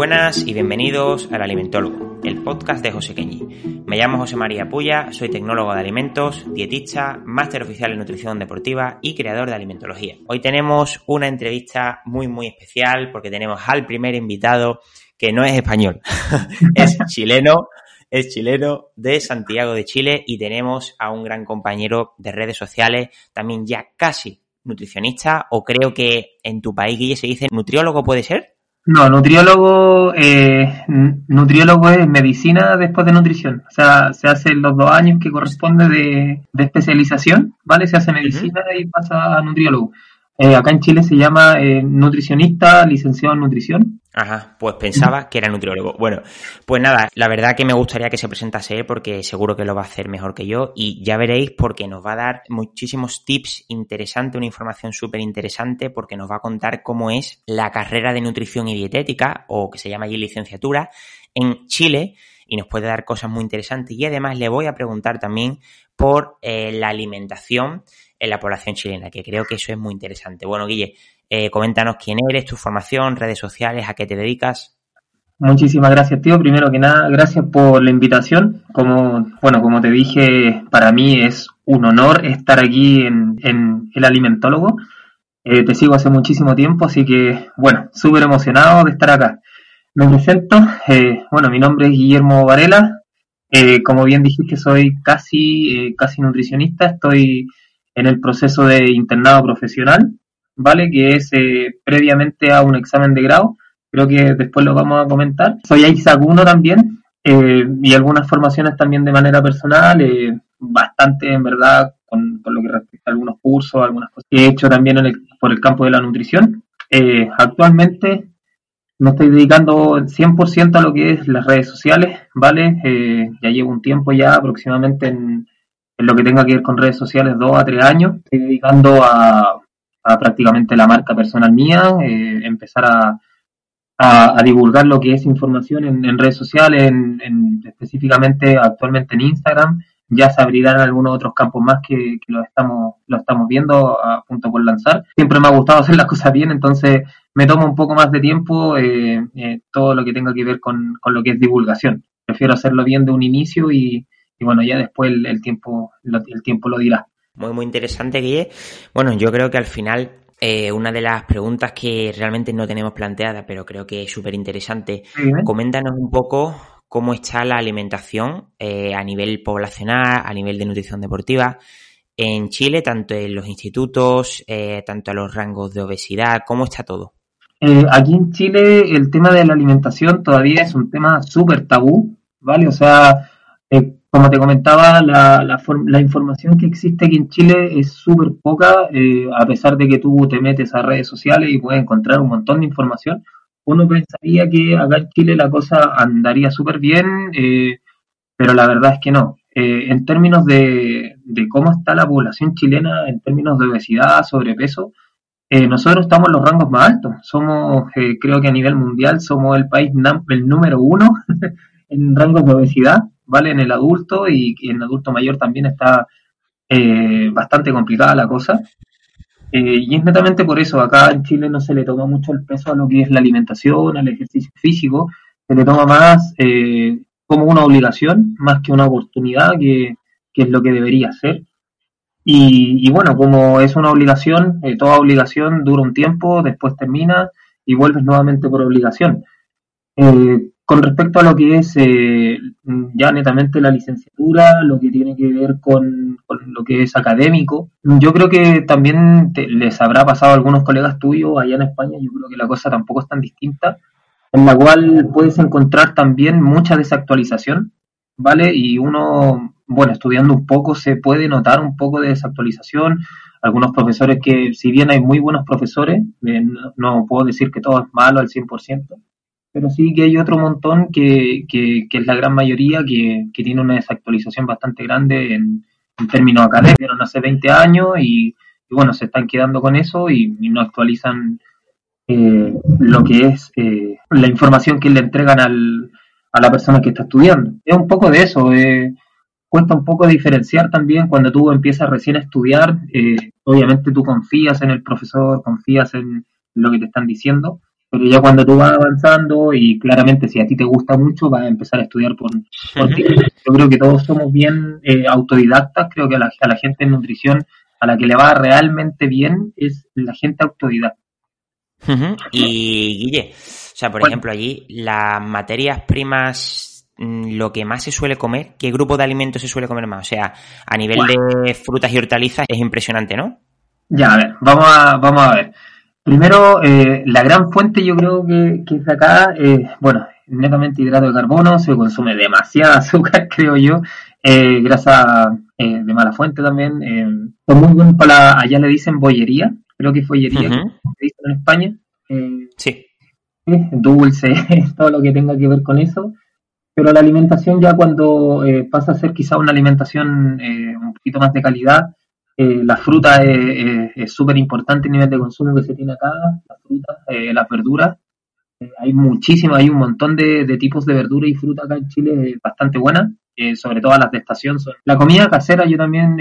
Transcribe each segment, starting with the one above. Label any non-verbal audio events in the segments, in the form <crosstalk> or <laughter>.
Buenas y bienvenidos al Alimentólogo, el podcast de José Queñi. Me llamo José María Puya, soy tecnólogo de alimentos, dietista, máster oficial en nutrición deportiva y creador de alimentología. Hoy tenemos una entrevista muy muy especial porque tenemos al primer invitado que no es español, <laughs> es chileno, es chileno de Santiago de Chile y tenemos a un gran compañero de redes sociales, también ya casi nutricionista o creo que en tu país, Guille, se dice nutriólogo, ¿puede ser? No, nutriólogo, eh, nutriólogo es medicina después de nutrición. O sea, se hace los dos años que corresponde de, de especialización, ¿vale? Se hace medicina y pasa a nutriólogo. Eh, acá en Chile se llama eh, nutricionista, licenciado en nutrición. Ajá, pues pensaba que era nutriólogo. Bueno, pues nada, la verdad que me gustaría que se presentase él porque seguro que lo va a hacer mejor que yo y ya veréis porque nos va a dar muchísimos tips interesantes, una información súper interesante porque nos va a contar cómo es la carrera de nutrición y dietética o que se llama allí licenciatura en Chile y nos puede dar cosas muy interesantes y además le voy a preguntar también por eh, la alimentación en la población chilena, que creo que eso es muy interesante. Bueno, Guille, eh, coméntanos quién eres, tu formación, redes sociales, a qué te dedicas. Muchísimas gracias, tío. Primero que nada, gracias por la invitación. Como, bueno, como te dije, para mí es un honor estar aquí en, El Alimentólogo. Eh, te sigo hace muchísimo tiempo, así que, bueno, súper emocionado de estar acá. Me presento, eh, bueno, mi nombre es Guillermo Varela. Eh, como bien dijiste, soy casi, eh, casi nutricionista. Estoy en el proceso de internado profesional, ¿vale? Que es eh, previamente a un examen de grado creo que después lo vamos a comentar. Soy 1 también, eh, y algunas formaciones también de manera personal, eh, bastante en verdad con, lo que respecta a algunos cursos, algunas cosas que he hecho también en el- por el campo de la nutrición. Actualmente me estoy dedicando 100% a lo que es las redes sociales, ¿vale? Ya llevo un tiempo ya aproximadamente en, en lo que tenga que ver con redes sociales, dos a tres años. Estoy dedicando a, a prácticamente la marca personal mía, eh, empezar a, divulgar lo que es información en, redes sociales, en, en- específicamente actualmente en Instagram. Ya se abrirán algunos otros campos más que, que lo estamos lo estamos viendo a punto por lanzar. Siempre me ha gustado <laughs> hacer las cosas bien, entonces me toma un poco más de tiempo eh, eh, todo lo que tenga que ver con, con lo que es divulgación. Prefiero hacerlo bien de un inicio y, y bueno, ya después el, el tiempo lo- el tiempo lo dirá. Muy, muy interesante, Guille. Bueno, yo creo que al final eh, una de las preguntas que realmente no tenemos planteada, pero creo que es súper interesante, Dime. coméntanos un poco cómo está la alimentación eh, a nivel poblacional, a nivel de nutrición deportiva en Chile, tanto en los institutos, eh, tanto a los rangos de obesidad, cómo está todo. Eh, aquí en Chile el tema de la alimentación todavía es un tema súper tabú, ¿vale? O sea, eh, como te comentaba, la, la, form- la información que existe aquí en Chile es súper poca, eh, a pesar de que tú te metes a redes sociales y puedes encontrar un montón de información. Uno pensaría que acá en Chile la cosa andaría súper bien, eh, pero la verdad es que no. Eh, en términos de, cómo está la población chilena, en términos de obesidad, sobrepeso, nosotros estamos en los rangos más altos. Somos, creo que a nivel mundial, somos el país el número uno <laughs> en rangos de obesidad, ¿vale? En el adulto y, en el adulto mayor también está eh, bastante complicada la cosa. Eh, y es netamente por eso, acá en Chile no se le toma mucho el peso a lo que es la alimentación, al ejercicio físico, se le toma más eh, como una obligación, más que una oportunidad, que, que es lo que debería ser. Y, bueno, como es una obligación, toda obligación dura un tiempo, después termina y vuelves nuevamente por obligación. Con respecto a lo que es eh, ya netamente la licenciatura, lo que tiene que ver con, lo que es académico, yo creo que también les habrá pasado a algunos colegas tuyos allá en España, yo creo que la cosa tampoco es tan distinta, en la cual puedes encontrar también mucha desactualización, ¿vale? Y uno, bueno, estudiando un poco se puede notar un poco de desactualización, algunos profesores que, si bien hay muy buenos profesores, eh, no, puedo decir que todo es malo al 100%, pero sí que hay otro montón que, que, es la gran mayoría que, tiene una desactualización bastante grande en, términos académicos, hace 20 años y, bueno, se están quedando con eso y, no actualizan eh, lo que es eh, la información que le entregan al, a la persona que está estudiando. Es un poco de eso. Eh, cuesta un poco diferenciar también cuando tú empiezas recién a estudiar, eh, obviamente tú confías en el profesor, confías en lo que te están diciendo, pero ya cuando tú vas avanzando y claramente si a ti te gusta mucho, vas a empezar a estudiar por, ti. Yo creo que todos somos bien eh, autodidactas, creo que a la, a la gente en nutrición, a la que le va realmente bien, es la gente autodidacta. Y Guille, o sea, por ejemplo, allí las materias primas Mm, lo que más se suele comer, qué grupo de alimentos se suele comer más. O sea, a nivel de frutas y hortalizas es impresionante, ¿no? Ya, a ver, vamos a, vamos a ver. Primero, eh, la gran fuente yo creo que, que es de acá, eh, bueno, netamente hidrato de carbono, se consume demasiada <laughs> azúcar, creo yo, eh, grasa eh, de mala fuente también. Eh, muy buenos para, allá le dicen bollería, creo que es bollería, que dicen en España. sí. Dulce, <laughs> todo lo que tenga que ver con eso. Pero la alimentación ya cuando eh, pasa a ser quizá una alimentación eh, un poquito más de calidad, eh, la fruta es súper importante el nivel de consumo que se tiene acá, la fruta, las verduras. hay muchísimo, hay un montón de, tipos de verdura y fruta acá en Chile bastante buenas, sobre todo las de estación. La comida casera, yo también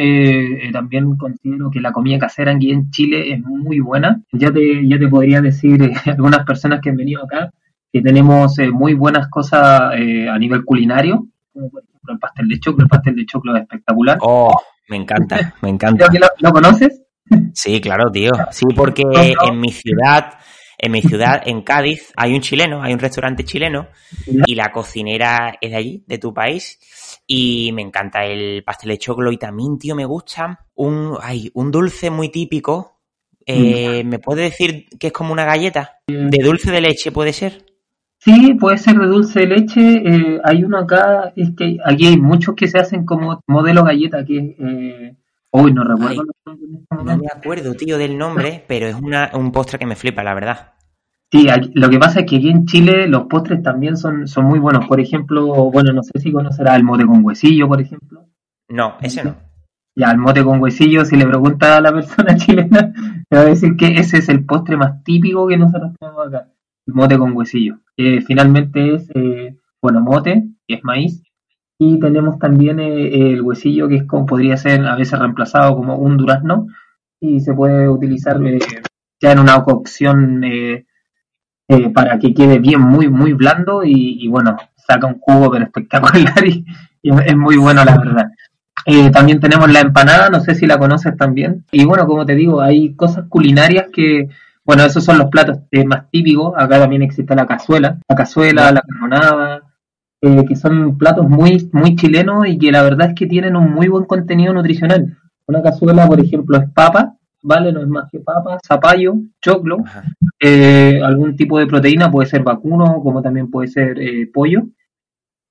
también considero que la comida casera aquí en Chile es muy buena. Ya te, ya te podría decir <laughs> algunas personas que han venido acá, que tenemos eh, muy buenas cosas eh, a nivel culinario, como por ejemplo el pastel de choclo. El pastel de choclo es espectacular. Oh, me encanta, me encanta. ¿Lo, conoces? Sí, claro, tío. Sí, porque en mi ciudad, en mi ciudad, en Cádiz, hay un chileno, hay un restaurante chileno y la cocinera es de allí, de tu país. Y me encanta el pastel de choclo y también, tío, me gusta un, ay, un dulce muy típico. Eh, ¿Me puede decir que es como una galleta? ¿De dulce de leche puede ser? Sí, puede ser de dulce de leche. Eh, hay uno acá, es que aquí hay muchos que se hacen como modelo galleta, que eh, hoy no recuerdo. Este no me acuerdo, tío, del nombre, pero es una, un postre que me flipa, la verdad. Sí, lo que pasa es que aquí en Chile los postres también son, son muy buenos. Por ejemplo, bueno, no sé si conocerá el mote con huesillo, por ejemplo. No, ese no. Ya, el mote con huesillo, si le pregunta a la persona <laughs> chilena, te va a decir que ese es el postre más típico que nosotros tenemos acá mote con huesillo. finalmente es, eh, bueno, mote, que es maíz, y tenemos también eh, el huesillo, que es como podría ser a veces reemplazado como un durazno, y se puede utilizar eh, ya en una cocción para que quede bien, muy, muy blando, y, bueno, saca un jugo pero espectacular <laughs> y, es muy bueno la verdad. también tenemos la empanada, no sé si la conoces también. Y bueno, como te digo, hay cosas culinarias que, bueno, esos son los platos eh, más típicos. Acá también existe la cazuela, la cazuela, la carbonada, eh, que son platos muy, muy chilenos y que la verdad es que tienen un muy buen contenido nutricional. Una cazuela, por ejemplo, es papa, ¿vale? No es más que papa, zapallo, choclo, eh, algún tipo de proteína, puede ser vacuno, como también puede ser pollo.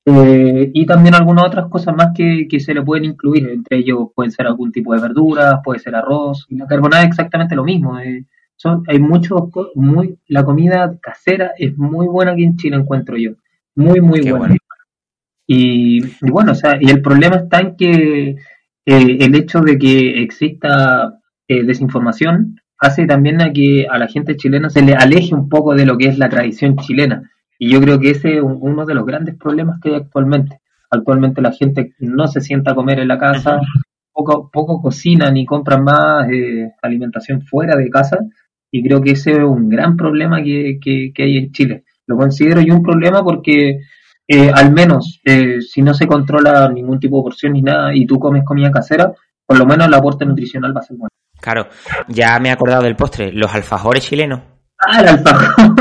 y también algunas otras cosas más que, que, se le pueden incluir, entre ellos pueden ser algún tipo de verduras, puede ser arroz, y la carbonada es exactamente lo mismo, son, hay muchos, muy, la comida casera es muy buena aquí en Chile, encuentro yo. Muy, muy buena. Y, bueno, o sea, y el problema está en que eh, el hecho de que exista eh, desinformación hace también a que a la gente chilena se le aleje un poco de lo que es la tradición chilena. Y yo creo que ese es uno de los grandes problemas que hay actualmente. Actualmente la gente no se sienta a comer en la casa, poco, poco cocinan y compran más eh, alimentación fuera de casa y creo que ese es un gran problema que, hay en Chile. Lo considero yo un problema porque eh, al menos eh, si no se controla ningún tipo de porción ni nada y tú comes comida casera, por lo menos el aporte nutricional va a ser bueno. Claro, ya me he acordado del postre, los alfajores chilenos. Ah, el alfajor.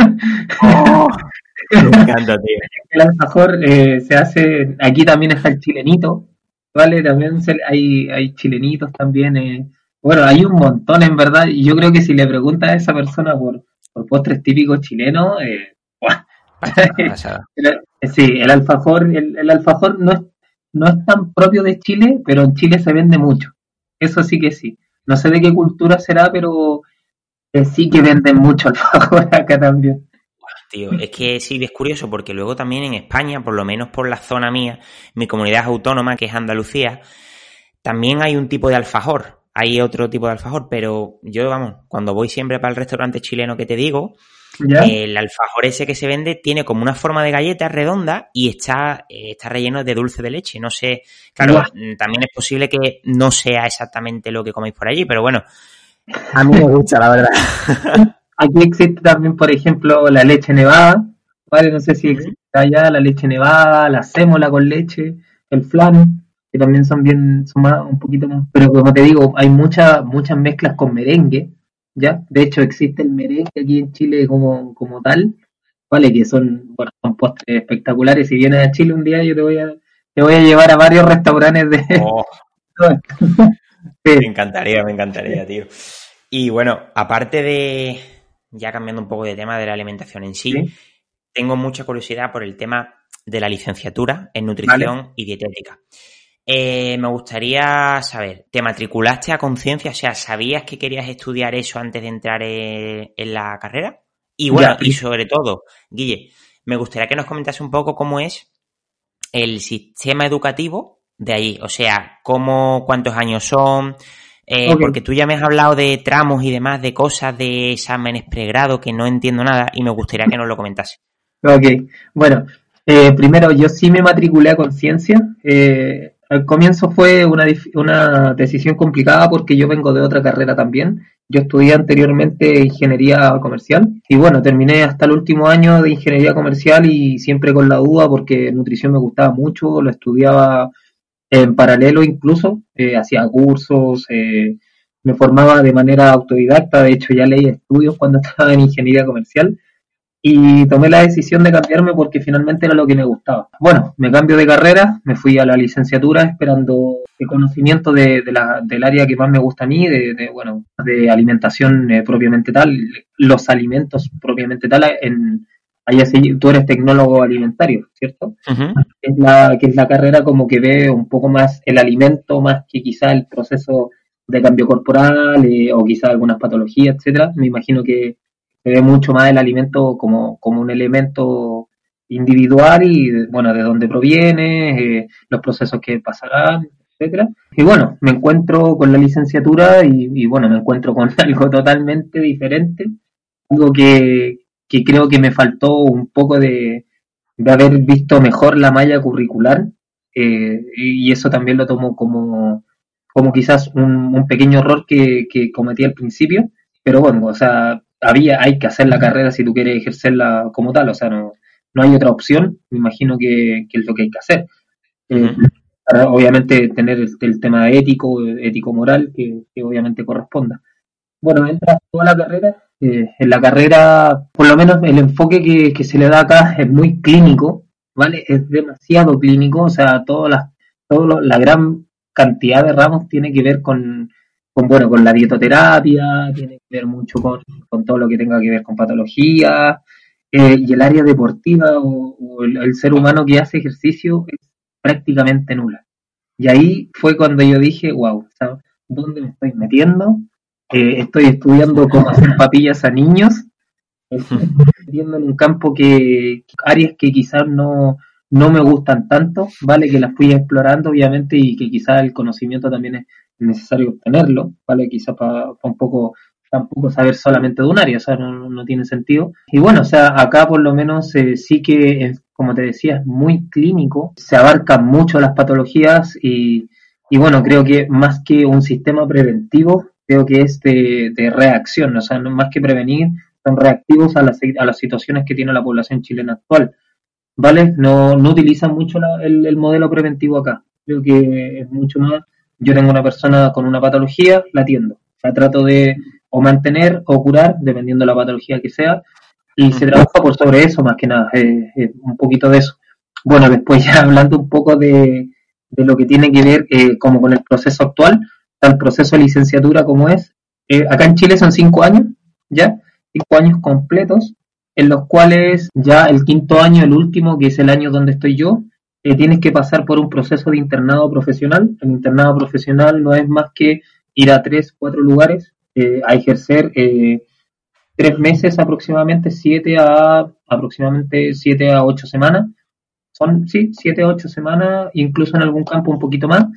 Oh, <laughs> me encanta, tío. el alfajor eh, se hace, aquí también está el chilenito, ¿vale? También se- hay, hay chilenitos también. Bueno, hay un montón en verdad, y yo creo que si le preguntas a esa persona por, por postres típicos chilenos, eh, <laughs> sí, el alfajor, el, el alfajor no es, no es tan propio de Chile, pero en Chile se vende mucho. Eso sí que sí. No sé de qué cultura será, pero eh, sí que venden mucho <laughs> alfajor acá también. Tío, es que sí, es curioso porque luego también en España, por lo menos por la zona mía, mi comunidad autónoma, que es Andalucía, también hay un tipo de alfajor. Hay otro tipo de alfajor, pero yo, vamos, cuando voy siempre para el restaurante chileno que te digo, ¿Ya? el alfajor ese que se vende tiene como una forma de galleta redonda y está, eh, está relleno de dulce de leche. No sé, claro, mm, también es posible que no sea exactamente lo que coméis por allí, pero bueno, a mí me gusta, la verdad. <laughs> Aquí existe también, por ejemplo, la leche nevada, ¿vale? No sé si existe allá la leche nevada, la sémola con leche, el flan, que también son bien, son más, un poquito más, pero como te digo, hay muchas, muchas mezclas con merengue, ¿ya? De hecho, existe el merengue aquí en Chile como, como tal, ¿vale? Que son, bueno, son postres espectaculares. Si vienes a Chile un día, yo te voy a, te voy a llevar a varios restaurantes de... Oh, <laughs> Sí. Me encantaría, me encantaría, tío. Y bueno, aparte de, ya cambiando un poco de tema de la alimentación en sí, Sí. tengo mucha curiosidad por el tema de la licenciatura en nutrición y dietética. Eh, me gustaría saber, ¿te matriculaste a conciencia? O sea, ¿sabías que querías estudiar eso antes de entrar eh, en la carrera? Y bueno, Ya. y sobre todo, Guille, me gustaría que nos comentase un poco cómo es el sistema educativo de ahí. O sea, cómo, cuántos años son, eh, porque tú ya me has hablado de tramos y demás, de cosas, de exámenes pregrado, que no entiendo nada y me gustaría que nos lo comentase. Ok, bueno, eh, primero yo sí me matriculé a conciencia. Eh, al comienzo fue una, una decisión complicada porque yo vengo de otra carrera también. Yo estudié anteriormente ingeniería comercial y bueno, terminé hasta el último año de ingeniería comercial y siempre con la duda porque nutrición me gustaba mucho, lo estudiaba en paralelo incluso, eh, hacía cursos, eh, me formaba de manera autodidacta, de hecho ya leí estudios cuando <laughs> estaba en ingeniería comercial y tomé la decisión de cambiarme porque finalmente era lo que me gustaba. Bueno, me cambio de carrera, me fui a la licenciatura esperando el conocimiento de, de la, del área que más me gusta a mí, de, de, bueno, de alimentación eh, propiamente tal, los alimentos propiamente tal. En, allá tú eres tecnólogo alimentario, ¿cierto? Es la, que es la carrera como que ve un poco más el alimento más que quizá el proceso de cambio corporal eh, o quizá algunas patologías, etcétera. Me imagino que se ve mucho más el alimento como, como un elemento individual y bueno, de dónde proviene, eh, los procesos que pasarán, etcétera. Y bueno, me encuentro con la licenciatura y, y bueno, me encuentro con <laughs> algo totalmente diferente, algo que, que creo que me faltó un poco de, de haber visto mejor la malla curricular eh, y eso también lo tomo como, como quizás un, un pequeño error que, que cometí al principio, pero bueno, o sea, había, hay que hacer la carrera si tú quieres ejercerla como tal, o sea, no, no hay otra opción, me imagino que, que es lo que hay que hacer. Eh, obviamente tener el, el tema ético, ético-moral, que, que obviamente corresponda. Bueno, entras toda la carrera. eh, en la carrera, por lo menos el enfoque que, que se le da acá es muy clínico, ¿vale? Es demasiado clínico, o sea, todas las, todo lo- la gran cantidad de ramos tiene que ver con, con bueno, con la dietoterapia, tiene que ver mucho con, con todo lo que tenga que ver con patología, eh, y el área deportiva o, el ser humano que hace ejercicio es prácticamente nula. Y ahí fue cuando yo dije, wow, ¿sabes? ¿dónde me estoy metiendo? Eh, estoy estudiando cómo hacer papillas a niños, <laughs> estoy metiendo en un campo que, áreas que quizás no, no me gustan tanto, ¿vale? Que las fui explorando, obviamente, y que quizás el conocimiento también es necesario obtenerlo, ¿vale? Quizás para un poco, tampoco saber solamente de un área, o sea, no, no tiene sentido. Y bueno, o sea, acá por lo menos eh, sí que, como te decía, es muy clínico, se abarcan mucho las patologías y, y bueno, creo que más que un sistema preventivo, creo que es de, de reacción, o sea, no más que prevenir, son reactivos a las, a las situaciones que tiene la población chilena actual. ¿Vale? No, no utilizan mucho la- el, el modelo preventivo acá. Creo que es mucho más. Yo tengo una persona con una patología, la atiendo. La trato de o mantener o curar, dependiendo de la patología que sea, y se trabaja por sobre eso más que nada, eh, eh, un poquito de eso. bueno, después ya <laughs> hablando un poco de, de lo que tiene que ver eh, como con el proceso actual, el proceso de licenciatura como es. Eh, acá en Chile son cinco años, ¿ya? Cinco años completos, en los cuales ya el quinto año, el último, que es el año donde estoy yo, eh, tienes que pasar por un proceso de internado profesional. El internado profesional no es más que ir a tres, cuatro lugares eh, a ejercer tres meses aproximadamente, siete a aproximadamente siete a ocho semanas. Son, sí, siete a ocho semanas, incluso en algún campo un poquito más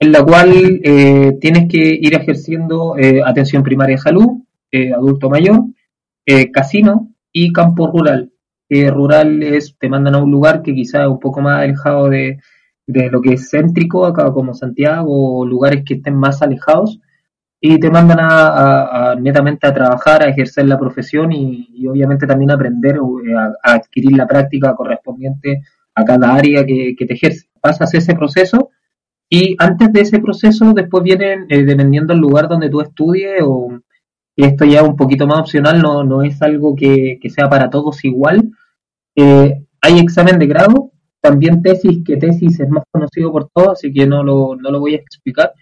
en la cual eh, tienes que ir ejerciendo eh, atención primaria de salud, eh, adulto mayor, casino y campo rural. Rural es, te mandan a un lugar que quizá es un poco más alejado de, lo que es céntrico, acá como Santiago, o lugares que estén más alejados, y te mandan a, netamente a trabajar, a ejercer la profesión y, obviamente también aprender a, adquirir la práctica correspondiente a cada área que, que te ejerce. Pasas ese proceso y antes de ese proceso, después vienen, eh, dependiendo del lugar donde tú estudies, o esto ya es un poquito más opcional, no, no es algo que, sea para todos igual. Eh, hay examen de grado, también tesis, que tesis es más conocido por todos, así que no lo, no lo voy a explicar.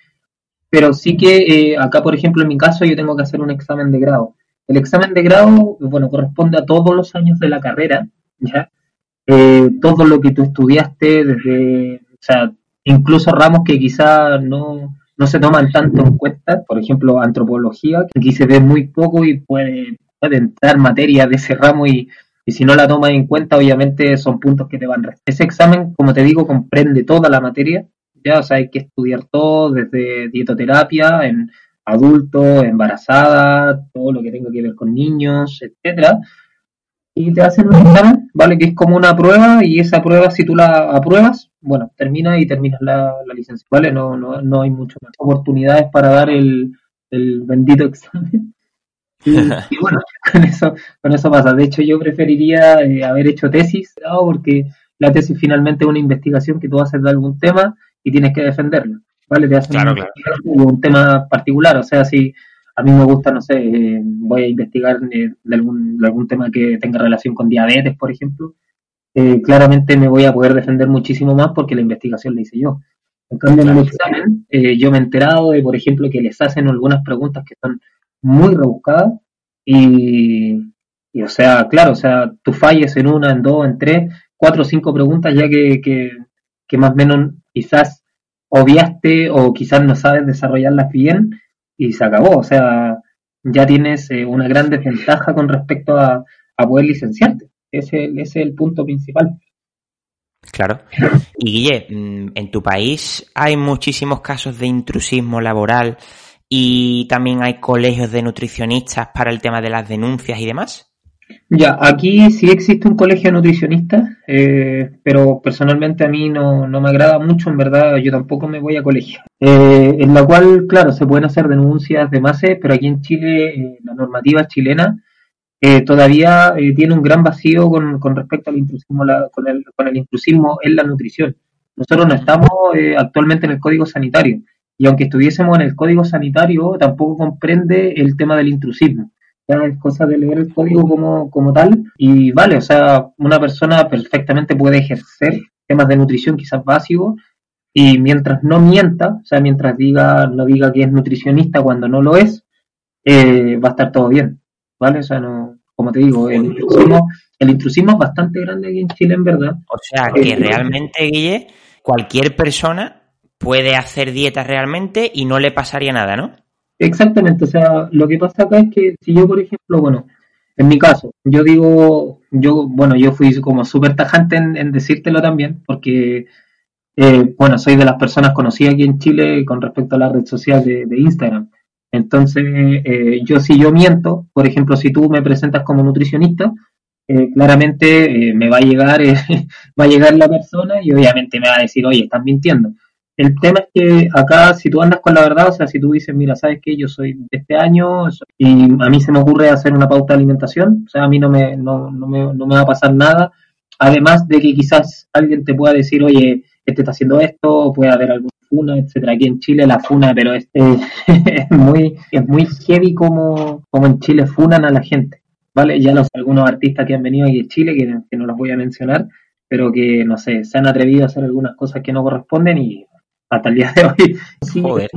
Pero sí que eh, acá, por ejemplo, en mi caso, yo tengo que hacer un examen de grado. El examen de grado, bueno, corresponde a todos los años de la carrera, ¿ya? todo lo que tú estudiaste desde, o sea, incluso ramos que quizá no, no se toman tanto en cuenta, por ejemplo, antropología, que aquí se ve muy poco y puede, entrar materia de ese ramo y, y si no la tomas en cuenta, obviamente son puntos que te van a Ese examen, como te digo, comprende toda la materia, ya, o sea, hay que estudiar todo, desde dietoterapia, en adulto, embarazada, todo lo que tenga que ver con niños, etcétera y te hacen un examen, ¿vale? Que es como una prueba y esa prueba si tú la apruebas, bueno, termina y terminas la, licencia, ¿vale? No, no, no hay mucho más oportunidades para dar el, el bendito examen. <laughs> Y, bueno, <laughs> con eso, con eso pasa. De hecho, yo preferiría eh, haber hecho tesis, porque la tesis finalmente es una investigación que tú haces de algún tema y tienes que defenderla, ¿vale? Te hacen un tema particular, o sea, si a mí me gusta, no sé, eh, voy a investigar eh, de, algún, algún tema que tenga relación con diabetes, por ejemplo, eh, claramente me voy a poder defender muchísimo más porque la investigación la hice yo. En cambio, en el examen, yo me he enterado de, por ejemplo, que les hacen algunas preguntas que son muy rebuscadas y, y, o sea, claro, o sea, tú falles en una, en dos, en tres, cuatro o cinco preguntas ya que, que, que más o menos quizás obviaste o quizás no sabes desarrollarlas bien y se acabó. O sea, ya tienes eh, una gran desventaja con respecto a, poder licenciarte. Ese, ese, es el punto principal. Claro. Y Guille, mm, en tu país hay muchísimos casos de intrusismo laboral y también hay colegios de nutricionistas para el tema de las denuncias y demás. Ya, aquí sí existe un colegio nutricionista, eh, pero personalmente a mí no, no, me agrada mucho, en verdad yo tampoco me voy a colegio. Eh, en la cual, claro, se pueden hacer denuncias de MASE, pero aquí en Chile eh, la normativa chilena todavía tiene un gran vacío con, con respecto al intrusismo, con, el, con el intrusismo en la nutrición. Nosotros no estamos actualmente en el Código Sanitario, y aunque estuviésemos en el Código Sanitario, tampoco comprende el tema del intrusismo es cosa de leer el código como, como tal y vale, o sea, una persona perfectamente puede ejercer temas de nutrición quizás básicos y mientras no mienta, o sea, mientras diga, no diga que es nutricionista cuando no lo es, eh, va a estar todo bien, ¿vale? O sea, no, como te digo, el intrusismo, el intrusismo es bastante grande aquí en Chile, en verdad. O sea, que eh, realmente, Guille, cualquier persona puede hacer dieta realmente y no le pasaría nada, ¿no? Exactamente, o sea, lo que pasa acá es que si yo, por ejemplo, bueno, en mi caso, yo digo, yo, bueno, yo fui como súper tajante en, decírtelo también, porque, eh, bueno, soy de las personas conocidas aquí en Chile con respecto a la red social de, Instagram. Entonces, eh, yo si yo miento, por ejemplo, si tú me presentas como nutricionista, eh, claramente me va a llegar, <laughs> va a llegar la persona y obviamente me va a decir, oye, estás mintiendo. El tema es que acá, si tú andas con la verdad, o sea, si tú dices, mira, ¿sabes qué? Yo soy de este año y a mí se me ocurre hacer una pauta de alimentación, o sea, a mí no me, no, no me, no me va a pasar nada. Además de que quizás alguien te pueda decir, oye, este está haciendo esto, puede haber alguna funa, etcétera. Aquí en Chile la funa, pero es, <laughs> es muy, es muy heavy como, como en Chile funan a la gente, ¿vale? Ya los algunos artistas que han venido aquí de Chile, que, que no los voy a mencionar, pero que, no sé, se han atrevido a hacer algunas cosas que no corresponden y hasta el día de hoy. <laughs> Sí, Joder.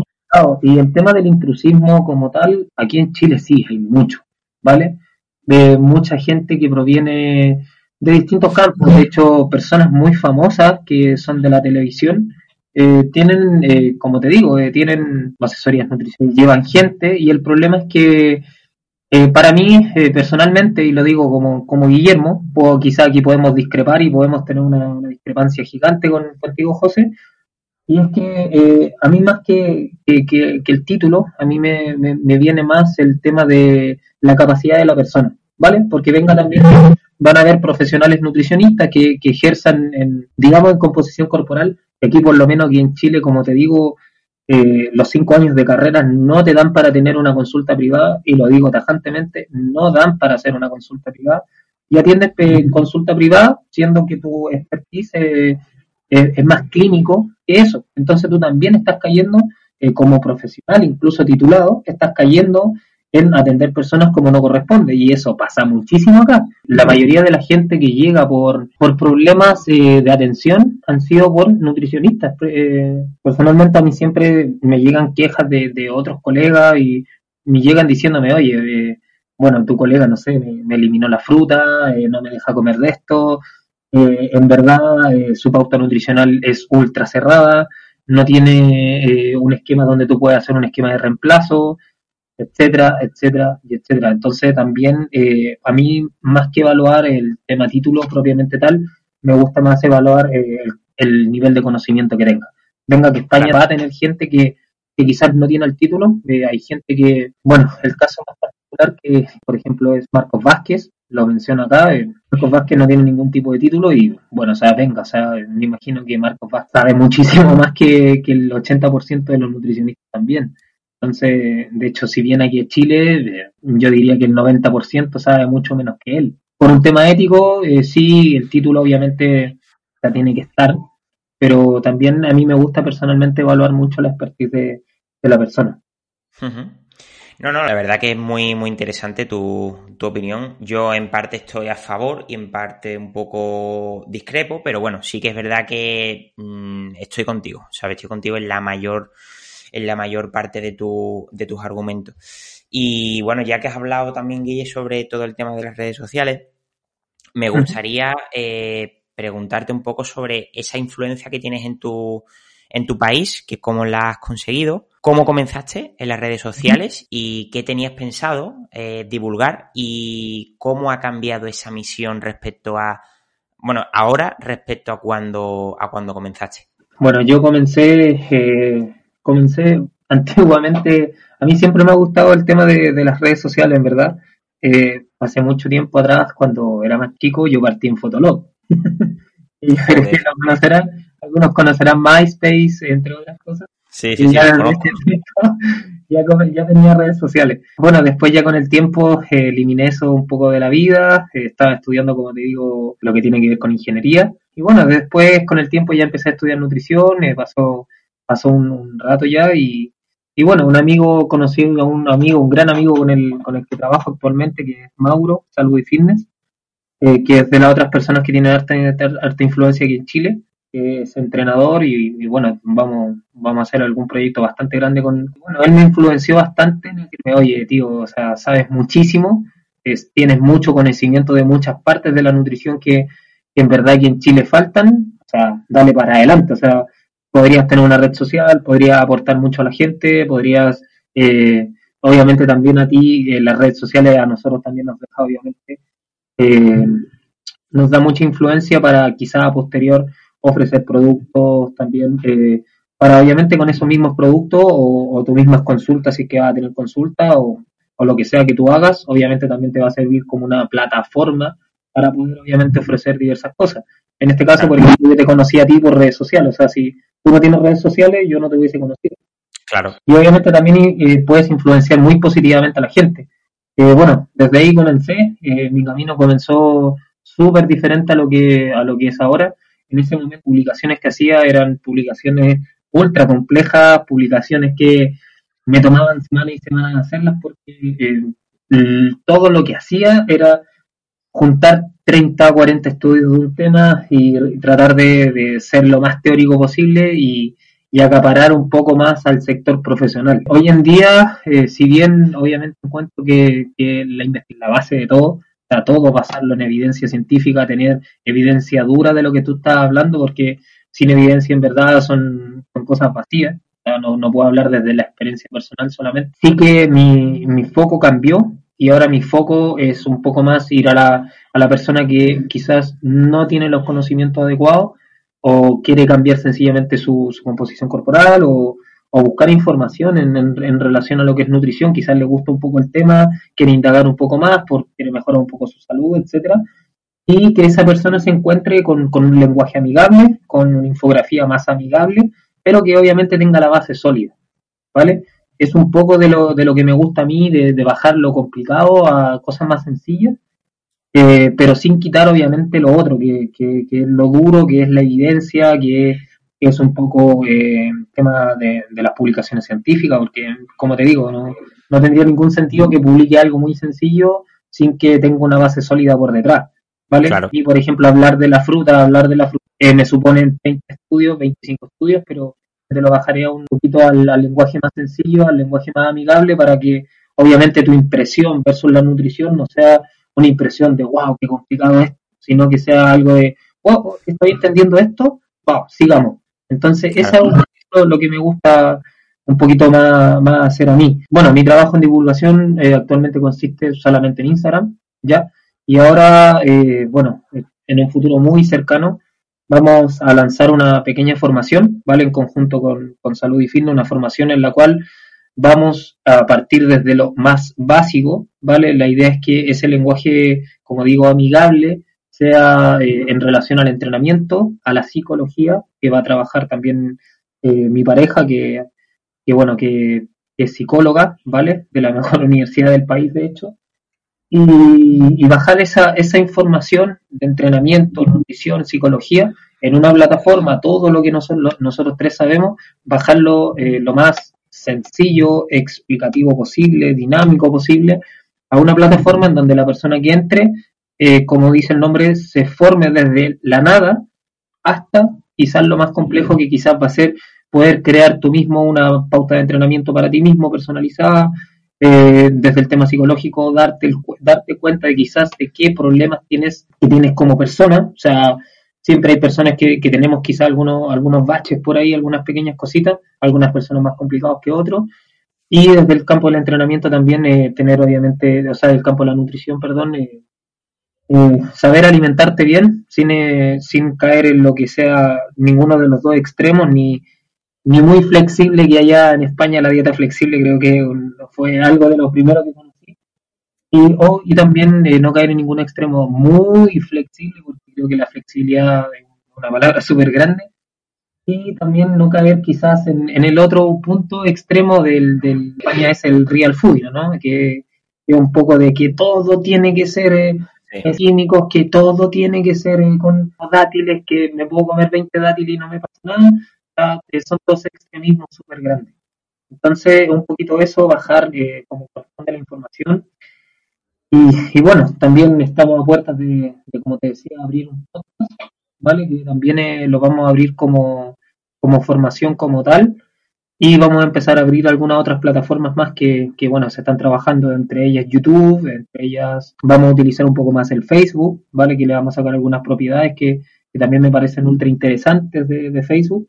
Y el tema del intrusismo como tal, aquí en Chile sí hay mucho, ¿vale? De mucha gente que proviene de distintos campos, de hecho, personas muy famosas que son de la televisión, eh, tienen, eh, como te digo, eh, tienen asesorías nutricionales, llevan gente y el problema es que eh, para mí, personalmente, y lo digo como, como Guillermo, puedo, quizá aquí podemos discrepar y podemos tener una, discrepancia gigante con, contigo, José, y es que a mí más que, que, que- que el título, a mí me, me- me viene más el tema de la capacidad de la persona, ¿vale? Porque venga también, van a haber profesionales nutricionistas que, que ejerzan, en, digamos, en composición corporal, aquí por lo menos aquí en Chile, como te digo, eh, los cinco años de carrera no te dan para tener una consulta privada, y lo digo tajantemente, no dan para hacer una consulta privada, y atiendes eh, consulta privada, siendo que tu expertise eh, es, es más clínico que eso. Entonces tú también estás cayendo eh, como profesional, incluso titulado, estás cayendo en atender personas como no corresponde y eso pasa muchísimo acá. La mayoría de la gente que llega por, por problemas eh, de atención han sido por nutricionistas. Eh, personalmente a mí siempre me llegan quejas de, otros colegas y me llegan diciéndome, oye, eh, bueno, tu colega, no sé, me, me eliminó la fruta, eh, no me deja comer de esto, en verdad su pauta nutricional es ultra cerrada, no tiene un esquema donde tú puedas hacer un esquema de reemplazo, etcétera, etcétera, y etcétera. Entonces también eh, a mí, más que evaluar el tema título propiamente tal, me gusta más evaluar eh, el, el nivel de conocimiento que tenga. Venga, que España va a tener gente que, que quizás no tiene el título, eh, hay gente que, bueno, el caso más particular que, por ejemplo, es Marcos Vázquez, lo menciono acá, eh, Marcos Vázquez no tiene ningún tipo de título y, bueno, o sea, venga, o sea, me imagino que Marcos Vázquez sabe muchísimo <laughs> más que, que el 80% de los nutricionistas también. Entonces, de hecho, si viene aquí a Chile, yo diría que el 90% sabe mucho menos que él. Por un tema ético, eh, sí, el título obviamente sea, tiene que estar, pero también a mí me gusta personalmente evaluar mucho la expertise de, de la persona. No, no, la verdad que es muy, muy interesante tu, tu opinión. Yo en parte estoy a favor y en parte un poco discrepo, pero bueno, sí que es verdad que mm, estoy contigo, ¿sabes? Estoy contigo en la mayor, en la mayor parte de, tu, de tus argumentos. Y bueno, ya que has hablado también, Guille, sobre todo el tema de las redes sociales, me gustaría eh, preguntarte un poco sobre esa influencia que tienes en tu, en tu país, que cómo la has conseguido, cómo comenzaste en las redes sociales y qué tenías pensado eh, divulgar y cómo ha cambiado esa misión respecto a, bueno, ahora respecto a cuando, a cuando comenzaste. Bueno, yo comencé, eh, comencé antiguamente, a mí siempre me ha gustado el tema de, de las redes sociales, en verdad. Eh, hace mucho tiempo atrás, cuando era más chico, yo partí en Fotolog. <laughs> y conocerán, algunos conocerán MySpace, entre otras cosas. Sí, Y ya, tiempo <laughs> ya, ya tenía redes sociales. Bueno, después ya con el tiempo eh, eliminé eso un poco de la vida. eh, estaba estudiando, como te digo, lo que tiene que ver con ingeniería. Y bueno, después con el tiempo ya empecé a estudiar nutrición. eh, pasó pasó un, un rato ya y, y bueno, un amigo, conocí a un amigo, un gran amigo con el, con el que trabajo actualmente, que es Mauro, Salud y Fitness, eh, que es de las otras personas que tienen harta, harta influencia aquí en Chile que es entrenador y, y, bueno, vamos, vamos a hacer algún proyecto bastante grande con... Bueno, él me influenció bastante en decirme, oye, tío, o sea, sabes muchísimo, es, tienes mucho conocimiento de muchas partes de la nutrición que, que en verdad aquí en Chile faltan, o sea, dale para adelante, o sea, podrías tener una red social, podrías aportar mucho a la gente, podrías, eh, obviamente también a ti, eh, las redes sociales a nosotros también nos deja, obviamente, eh, nos da mucha influencia para quizá a posterior ofrecer productos también, eh, para obviamente con esos mismos productos o, tus mismas consultas, si es que vas a tener consulta o, o, lo que sea que tú hagas, obviamente también te va a servir como una plataforma para poder obviamente ofrecer diversas cosas. En este caso, por ejemplo, yo te conocí a ti por redes sociales, o sea, si tú no tienes redes sociales, yo no te hubiese conocido. Claro. Y obviamente también eh, puedes influenciar muy positivamente a la gente. Eh, bueno, desde ahí comencé, eh, mi camino comenzó súper diferente a lo que a lo que es ahora en ese momento publicaciones que hacía eran publicaciones ultra complejas, publicaciones que me tomaban semanas y semanas hacerlas porque eh, todo lo que hacía era juntar 30, 40 estudios de un tema y tratar de, ser lo más teórico posible y, acaparar un poco más al sector profesional. Hoy en día, eh, si bien obviamente encuentro que, que la, la base de todo, sea, todo basarlo en evidencia científica, tener evidencia dura de lo que tú estás hablando, porque sin evidencia en verdad son, son cosas vacías. no, no, puedo hablar desde la experiencia personal solamente. Sí que mi, mi foco cambió y ahora mi foco es un poco más ir a la, a la persona que quizás no tiene los conocimientos adecuados o quiere cambiar sencillamente su, composición corporal o, buscar información en, en, relación a lo que es nutrición, quizás le gusta un poco el tema, quiere indagar un poco más, porque quiere mejorar un poco su salud, etcétera, y que esa persona se encuentre con, con un lenguaje amigable, con una infografía más amigable, pero que obviamente tenga la base sólida, ¿vale? es un poco de lo, de lo que me gusta a mí, de, bajar lo complicado a cosas más sencillas, eh, pero sin quitar obviamente lo otro, que, que, es lo duro, que es la evidencia, que, es un poco eh, tema de, las publicaciones científicas, porque como te digo, no, no tendría ningún sentido que publique algo muy sencillo sin que tenga una base sólida por detrás. ¿Vale? Y por ejemplo, hablar de la fruta, hablar de la fruta, eh, me suponen 20 estudios, 25 estudios, pero te lo bajaría un poquito al, lenguaje más sencillo, al lenguaje más amigable, para que obviamente tu impresión versus la nutrición no sea una impresión de wow, qué complicado es, sino que sea algo de wow, estoy entendiendo esto, wow, sigamos. Entonces, eso es lo que me gusta un poquito más, más hacer a mí. Bueno, mi trabajo en divulgación eh, actualmente consiste solamente en Instagram, ¿ya? Y ahora, eh, bueno, en un futuro muy cercano, vamos a lanzar una pequeña formación, ¿vale? En conjunto con, Salud y Fitness, una formación en la cual vamos a partir desde lo más básico, ¿vale? La idea es que ese lenguaje, como digo, amigable, sea eh, en relación al entrenamiento, a la psicología, que va a trabajar también eh, mi pareja, que, bueno, que es psicóloga, ¿vale? De la <laughs> mejor universidad del país, de hecho, y, bajar esa, esa información de entrenamiento, nutrición, psicología en una plataforma, todo lo que nosotros, nosotros tres sabemos, bajarlo eh, lo más sencillo, explicativo posible, dinámico posible, a una plataforma en donde la persona que entre, eh, como dice el nombre, se forme desde la nada hasta quizás lo más complejo que quizás va a ser poder crear tú mismo una pauta de entrenamiento para ti mismo personalizada, eh, desde el tema psicológico, darte, darte cuenta de quizás de qué problemas tienes, que tienes como persona. O sea, siempre hay personas que, que tenemos quizás algunos, algunos baches por ahí, algunas pequeñas cositas, algunas personas más complicados que otros. Y desde el campo del entrenamiento también eh, tener obviamente, o sea, del campo de la nutrición, perdón, eh, saber alimentarte bien sin, sin caer en lo que sea ninguno de los dos extremos, ni, ni muy flexible que haya en España la dieta flexible, creo que fue algo de lo primero que conocí. Y, y también eh, no caer en ningún extremo muy flexible, porque creo que la flexibilidad es una palabra súper grande. Y también no caer quizás en, el otro punto extremo del, del España es el real food, ¿no? Que es un poco de que todo tiene que ser eh, químicos, que todo tiene que ser eh, con dátiles, que me puedo comer 20 dátiles y no me pasa nada son dos extremismos súper grandes. Entonces, un poquito eso, bajar eh, como corresponde la información. Y, bueno, también estamos a puertas de, como te decía, abrir un podcast, ¿vale? Que también eh, lo vamos a abrir como, como formación como tal. Y vamos a empezar a abrir algunas otras plataformas más que, que, bueno, se están trabajando, entre ellas YouTube, entre ellas vamos a utilizar un poco más el Facebook, ¿vale? Que le vamos a sacar algunas propiedades que, que también me parecen ultra interesantes de, de Facebook.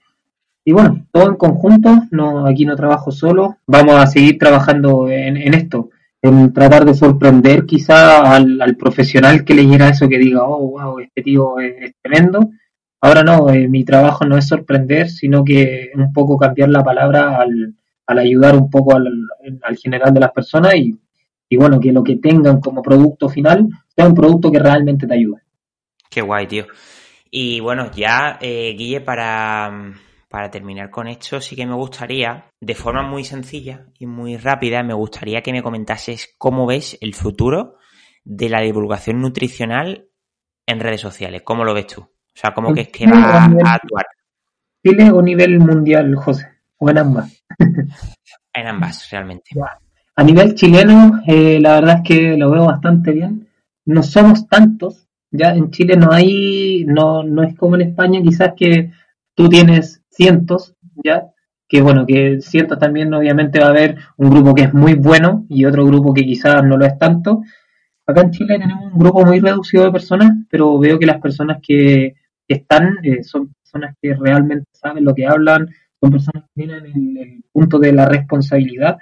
Y bueno, todo en conjunto, no, aquí no trabajo solo, vamos a seguir trabajando en, esto, en tratar de sorprender quizá al, profesional que leyera eso, que diga, oh, wow, este tío es, tremendo. Ahora no, eh, mi trabajo no es sorprender, sino que un poco cambiar la palabra al, ayudar un poco al, al, general de las personas y, y bueno, que lo que tengan como producto final sea un producto que realmente te ayude. Qué guay, tío. Y bueno, ya, eh, Guille, para para terminar con esto, sí que me gustaría, de forma muy sencilla y muy rápida, me gustaría que me comentases cómo ves el futuro de la divulgación nutricional en redes sociales. ¿Cómo lo ves tú? O sea, ¿cómo que es que va a actuar? ¿Chile o nivel mundial, José? ¿O en ambas? <laughs> en ambas, realmente. A nivel chileno, eh, la verdad es que lo veo bastante bien. No somos tantos, Ya en Chile no hay, no, no es como en España, quizás que tú tienes cientos, ya, que bueno, que cientos también obviamente va a haber un grupo que es muy bueno y otro grupo que quizás no lo es tanto. Acá en Chile tenemos un grupo muy reducido de personas, pero veo que las personas que están eh, son personas que realmente saben lo que hablan, son personas que tienen el, punto de la responsabilidad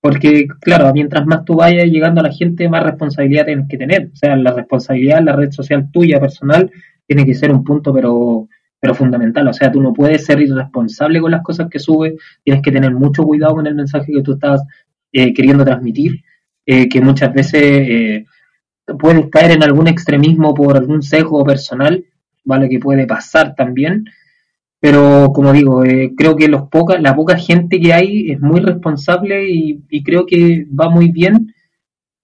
porque, claro, mientras más tú vayas llegando a la gente, más responsabilidad tienes que tener. O sea, la responsabilidad en la red social tuya, personal, tiene que ser un punto, pero, pero fundamental. O sea, tú no puedes ser irresponsable con las cosas que subes, tienes que tener mucho cuidado con el mensaje que tú estás eh, queriendo transmitir, eh, que muchas veces eh, puedes caer en algún extremismo por algún sesgo personal, ¿vale? Que puede pasar también. Pero como digo, eh, creo que los poca, la poca gente que hay es muy responsable y, creo que va muy bien.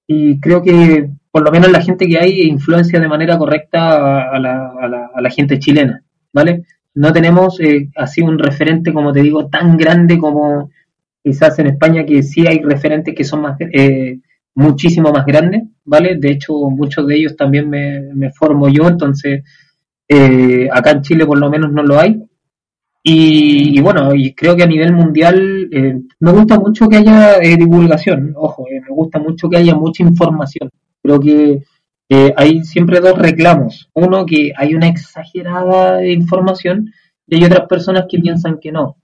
Y creo que por lo menos la gente que hay influencia de manera correcta a la, a la, a la gente chilena, ¿vale? No tenemos eh, así un referente, como te digo, tan grande como quizás en España, que sí hay referentes que son más, eh, muchísimo más grandes, ¿vale? De hecho, muchos de ellos también me, formo yo, entonces eh, acá en Chile por lo menos no lo hay y, y, bueno, y creo que a nivel mundial eh, me gusta mucho que haya eh, divulgación, ojo, eh, me gusta mucho que haya mucha información. Creo que eh, hay siempre dos reclamos. Uno, que hay una exagerada información y hay otras personas que piensan que no.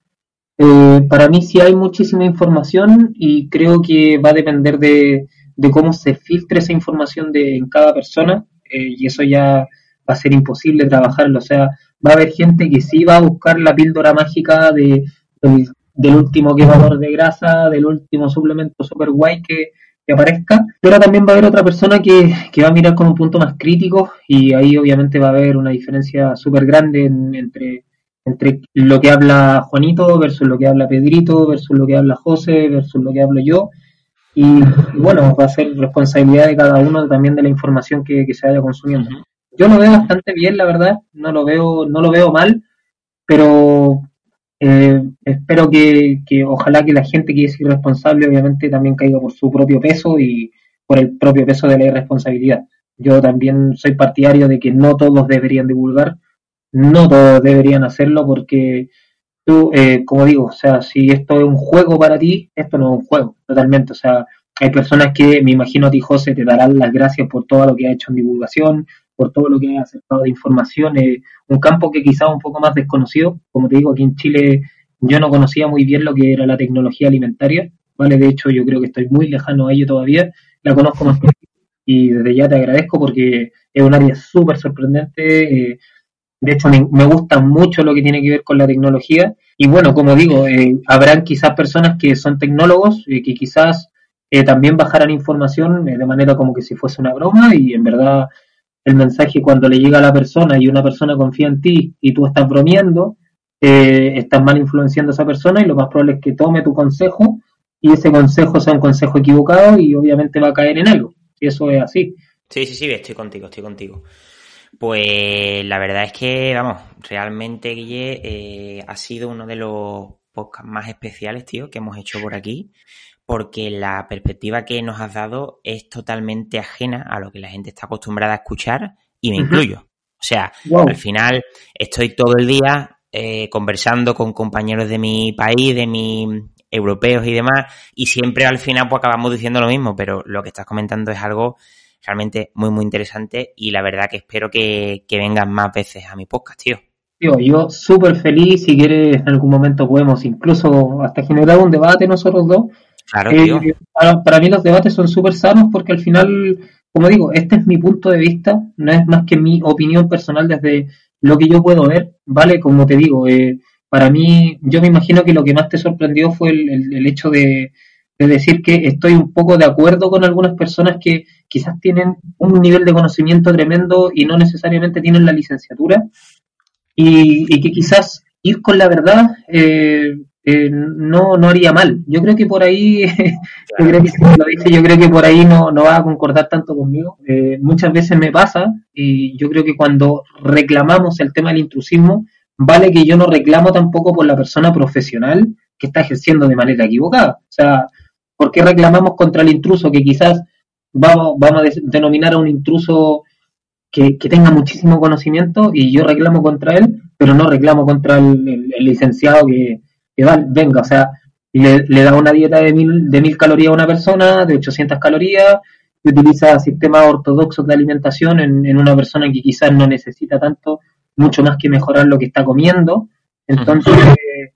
Eh, para mí sí hay muchísima información y creo que va a depender de, de cómo se filtre esa información de, en cada persona eh, y eso ya va a ser imposible trabajarlo. O sea, va a haber gente que sí va a buscar la píldora mágica de, del, del último quemador de grasa, del último suplemento super guay que, que, aparezca, pero también va a haber otra persona que, que, va a mirar con un punto más crítico y ahí obviamente va a haber una diferencia súper grande en, entre, entre lo que habla Juanito versus lo que habla Pedrito versus lo que habla José versus lo que hablo yo. Y, y bueno, va a ser responsabilidad de cada uno también de la información que, que se vaya consumiendo. Yo lo veo bastante bien, la verdad, no lo veo, no lo veo mal, pero eh, espero que, que, ojalá que la gente que es irresponsable obviamente también caiga por su propio peso y por el propio peso de la irresponsabilidad. Yo también soy partidario de que no todos deberían divulgar, no todos deberían hacerlo porque tú, eh, como digo, o sea, si esto es un juego para ti, esto no es un juego, totalmente. O sea, hay personas que, me imagino a ti, José, te darán las gracias por todo lo que has hecho en divulgación, por todo lo que ha acercado de información, eh, un campo que quizás un poco más desconocido, como te digo, aquí en Chile yo no conocía muy bien lo que era la tecnología alimentaria, ¿vale? De hecho, yo creo que estoy muy lejano a ello todavía, la conozco más y desde ya te agradezco porque es un área súper sorprendente, eh, de hecho me, gusta mucho lo que tiene que ver con la tecnología. Y bueno, como digo, eh, habrán quizás personas que son tecnólogos, eh, que quizás eh, también bajaran información de manera como que si fuese una broma y en verdad el mensaje cuando le llega a la persona y una persona confía en ti y tú estás bromeando, eh, estás mal influenciando a esa persona y lo más probable es que tome tu consejo y ese consejo sea un consejo equivocado y obviamente va a caer en algo. Y eso es así. Sí, sí, sí, estoy contigo, estoy contigo. Pues la verdad es que, vamos, realmente, Guille, eh, ha sido uno de los podcasts más especiales, tío, que hemos hecho por aquí porque la perspectiva que nos has dado es totalmente ajena a lo que la gente está acostumbrada a escuchar y me uh -huh. incluyo. O sea, wow. al final estoy todo el día eh, conversando con compañeros de mi país, de mi europeos y demás, y siempre al final pues acabamos diciendo lo mismo, pero lo que estás comentando es algo realmente muy, muy interesante y la verdad que espero que, que vengan más veces a mi podcast, tío. Tío, yo súper feliz, si quieres en algún momento podemos incluso hasta generar un debate nosotros dos, Claro, eh, para, para, mí los debates son súper sanos porque al final, como digo, este es mi punto de vista, no es más que mi opinión personal desde lo que yo puedo ver, ¿vale? Como te digo, eh, para mí, yo me imagino que lo que más te sorprendió fue el, el, el hecho de, de, decir que estoy un poco de acuerdo con algunas personas que quizás tienen un nivel de conocimiento tremendo y no necesariamente tienen la licenciatura y, y que quizás ir con la verdad eh, eh, no, no haría mal. Yo creo que por ahí, <laughs> yo creo que por ahí no, no va a concordar tanto conmigo. Eh, muchas veces me pasa y yo creo que cuando reclamamos el tema del intrusismo, vale que yo no reclamo tampoco por la persona profesional que está ejerciendo de manera equivocada. O sea, ¿por qué reclamamos contra el intruso que quizás vamos, vamos a denominar a un intruso que, que, tenga muchísimo conocimiento y yo reclamo contra él, pero no reclamo contra el, licenciado que, que venga, o sea, le, le, da una dieta de mil, de mil calorías a una persona, de 800 calorías, y utiliza sistemas ortodoxos de alimentación en, en una persona que quizás no necesita tanto, mucho más que mejorar lo que está comiendo. Entonces, eh,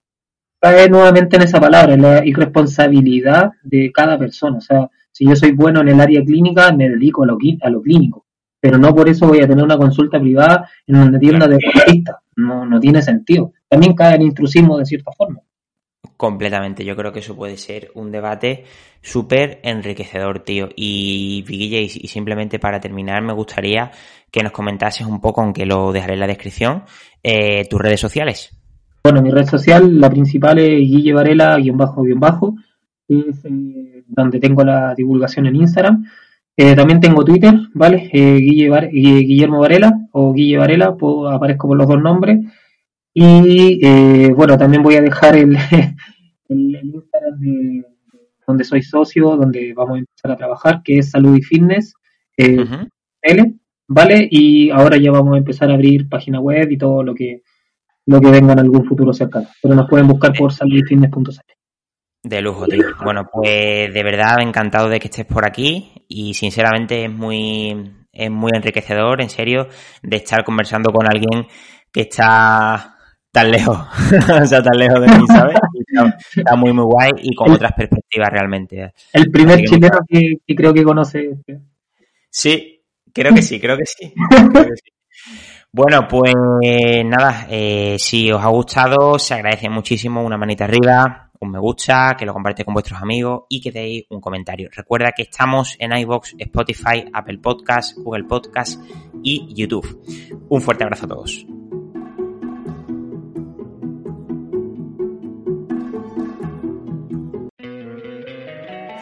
cae nuevamente en esa palabra, la irresponsabilidad de cada persona. O sea, si yo soy bueno en el área clínica, me dedico a lo, a lo clínico pero no por eso voy a tener una consulta privada en una tienda de deportista. No, no tiene sentido. También cae en intrusismo de cierta forma. Completamente, yo creo que eso puede ser un debate súper enriquecedor, tío. Y Guille, y simplemente para terminar, me gustaría que nos comentases un poco, aunque lo dejaré en la descripción, eh, tus redes sociales. Bueno, mi red social, la principal es Guille Varela, guion bajo, guion bajo, es eh, donde tengo la divulgación en Instagram. Eh, también tengo Twitter, ¿vale? Eh, Guillermo Varela o Guille Varela, aparezco por los dos nombres. Y eh, bueno, también voy a dejar <laughs> el, el, Instagram de donde soy socio, donde vamos a empezar a trabajar, que es Salud y Fitness, L, ¿vale? Y ahora ya vamos a empezar a abrir página web y todo lo que lo que venga en algún futuro cercano. Pero nos pueden buscar por saludifitness.cl. De lujo, tío. Bueno, pues de verdad encantado de que estés por aquí y sinceramente es muy, es muy enriquecedor, en serio, de estar conversando con alguien que está tan lejos, <laughs> o sea, tan lejos de mí, ¿sabes? Está, muy, muy guay y con otras perspectivas realmente. El primer chileno que, creo que conoce. Sí, creo que sí, <laughs> creo que sí. Bueno, pues nada, eh, si os ha gustado, se agradece muchísimo una manita arriba, un me gusta, que lo compartáis con vuestros amigos y que deis un comentario. Recuerda que estamos en iBox, Spotify, Apple Podcasts, Google Podcasts y YouTube. Un fuerte abrazo a todos.